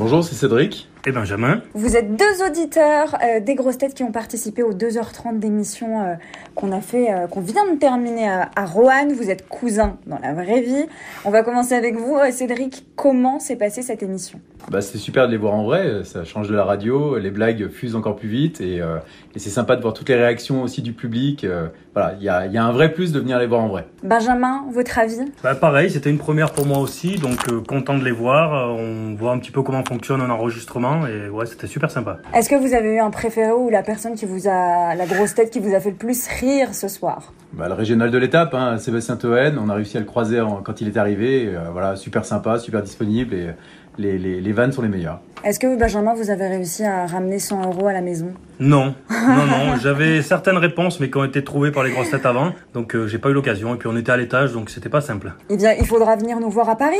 Bonjour, c'est Cédric. Et Benjamin. Vous êtes deux auditeurs euh, des grosses têtes qui ont participé aux 2h30 d'émission euh, qu'on a fait, euh, qu'on vient de terminer à, à Roanne. Vous êtes cousins dans la vraie vie. On va commencer avec vous, euh, Cédric. Comment s'est passée cette émission? Bah, c'était super de les voir en vrai, ça change de la radio, les blagues fusent encore plus vite et, euh, et c'est sympa de voir toutes les réactions aussi du public. euh, voilà, il y a, y a un vrai plus de venir les voir en vrai. Benjamin, votre avis? Bah, pareil, c'était une première pour moi aussi, donc euh, content de les voir. On voit un petit peu comment fonctionne un enregistrement et ouais, c'était super sympa. Est-ce que vous avez eu un préféré ou la personne qui vous a, la grosse tête qui vous a fait le plus rire ce soir? Bah, le régional de l'étape, hein, Sébastien Toen, on a réussi à le croiser en- quand il est arrivé. et, euh, voilà, super sympa, super disponible et les, les, les vannes sont les meilleures. Est-ce que Benjamin, vous avez réussi à ramener 100 euros à la maison? Non, non, non, j'avais certaines réponses mais qui ont été trouvées par les grosses têtes avant, donc euh, j'ai pas eu l'occasion. Et puis on était à l'étage, donc c'était pas simple. Eh bien, il faudra venir nous voir à Paris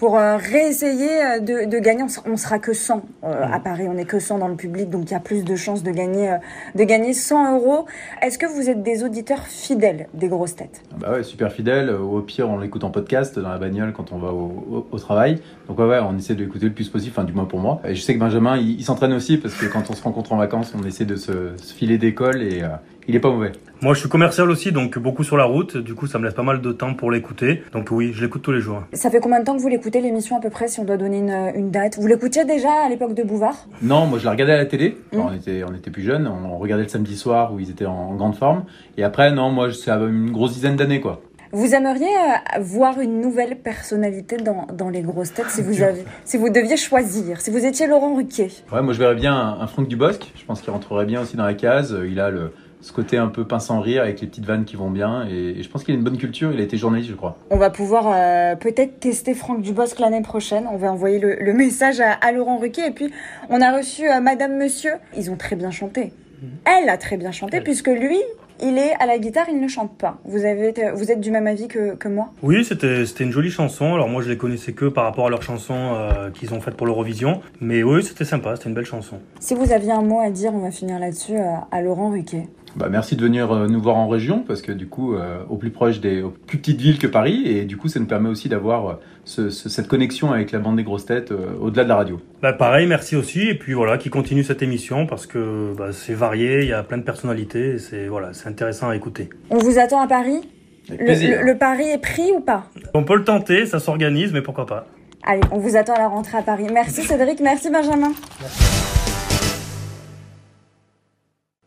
pour euh, réessayer euh, de, de gagner. On sera, que 100 euh, à Paris. On est que 100 dans le public, donc il y a plus de chances de gagner, euh, de gagner 100 euros. Est-ce que vous êtes des auditeurs fidèles des grosses têtes? Bah ouais, super fidèle. Au pire, on l'écoute en podcast dans la bagnole quand on va au, au- au travail. Donc ouais, ouais, on essaie de l'écouter le plus possible, enfin du moins pour moi. Et je sais que Benjamin, il, il s'entraîne aussi parce que quand on se rencontre en vacances, on essaie de se, se filer d'école et euh, il est pas mauvais. Moi, je suis commercial aussi, donc beaucoup sur la route. Du coup, ça me laisse pas mal de temps pour l'écouter. Donc oui, je l'écoute tous les jours. Ça fait combien de temps que vous l'écoutez? L'émission à peu près, si on doit donner une, une date Vous l'écoutiez déjà à l'époque de Bouvard? Non, moi je la regardais à la télé. Quand Mm. on était, on était plus jeunes. On, on regardait le samedi soir où ils étaient en, en grande forme. Et après, non, moi c'est une grosse dizaine d'années quoi. Vous aimeriez euh, voir une nouvelle personnalité dans, dans les grosses têtes si vous, avez, si vous deviez choisir, si vous étiez Laurent Ruquier? Ouais, moi je verrais bien un, un Franck Dubosc. Je pense qu'il rentrerait bien aussi dans la case. Euh, Il a le, ce côté un peu pince sans rire avec les petites vannes qui vont bien. Et, et je pense qu'il a une bonne culture. Il a été journaliste, je crois. On va pouvoir euh, peut-être tester Franck Dubosc l'année prochaine. On va envoyer le, le message à, à Laurent Ruquier. Et puis, on a reçu euh, Madame Monsieur. Ils ont très bien chanté. Elle a très bien chanté, Elle. puisque lui, il est à la guitare, il ne chante pas. Vous, avez, vous êtes du même avis que, que moi? Oui, c'était c'était une jolie chanson. Alors moi, je les connaissais que par rapport à leurs chansons euh, qu'ils ont faites pour l'Eurovision. Mais oui, c'était sympa, c'était une belle chanson. Si vous aviez un mot à dire, on va finir là-dessus, euh, à Laurent Ruquier. Bah, merci de venir euh, nous voir en région parce que du coup, euh, au plus proche des aux plus petites villes que Paris. Et du coup, ça nous permet aussi d'avoir euh, ce- ce- cette connexion avec la bande des grosses têtes euh, au-delà de la radio. Bah pareil, merci aussi. Et puis voilà, qui continue cette émission parce que bah, c'est varié, il y a plein de personnalités. et C'est voilà, c'est intéressant à écouter. On vous attend à Paris le, le- le pari est pris ou pas? On peut le tenter, ça s'organise, mais pourquoi pas. Allez, on vous attend à la rentrée à Paris. Merci Cédric, merci Benjamin. Merci.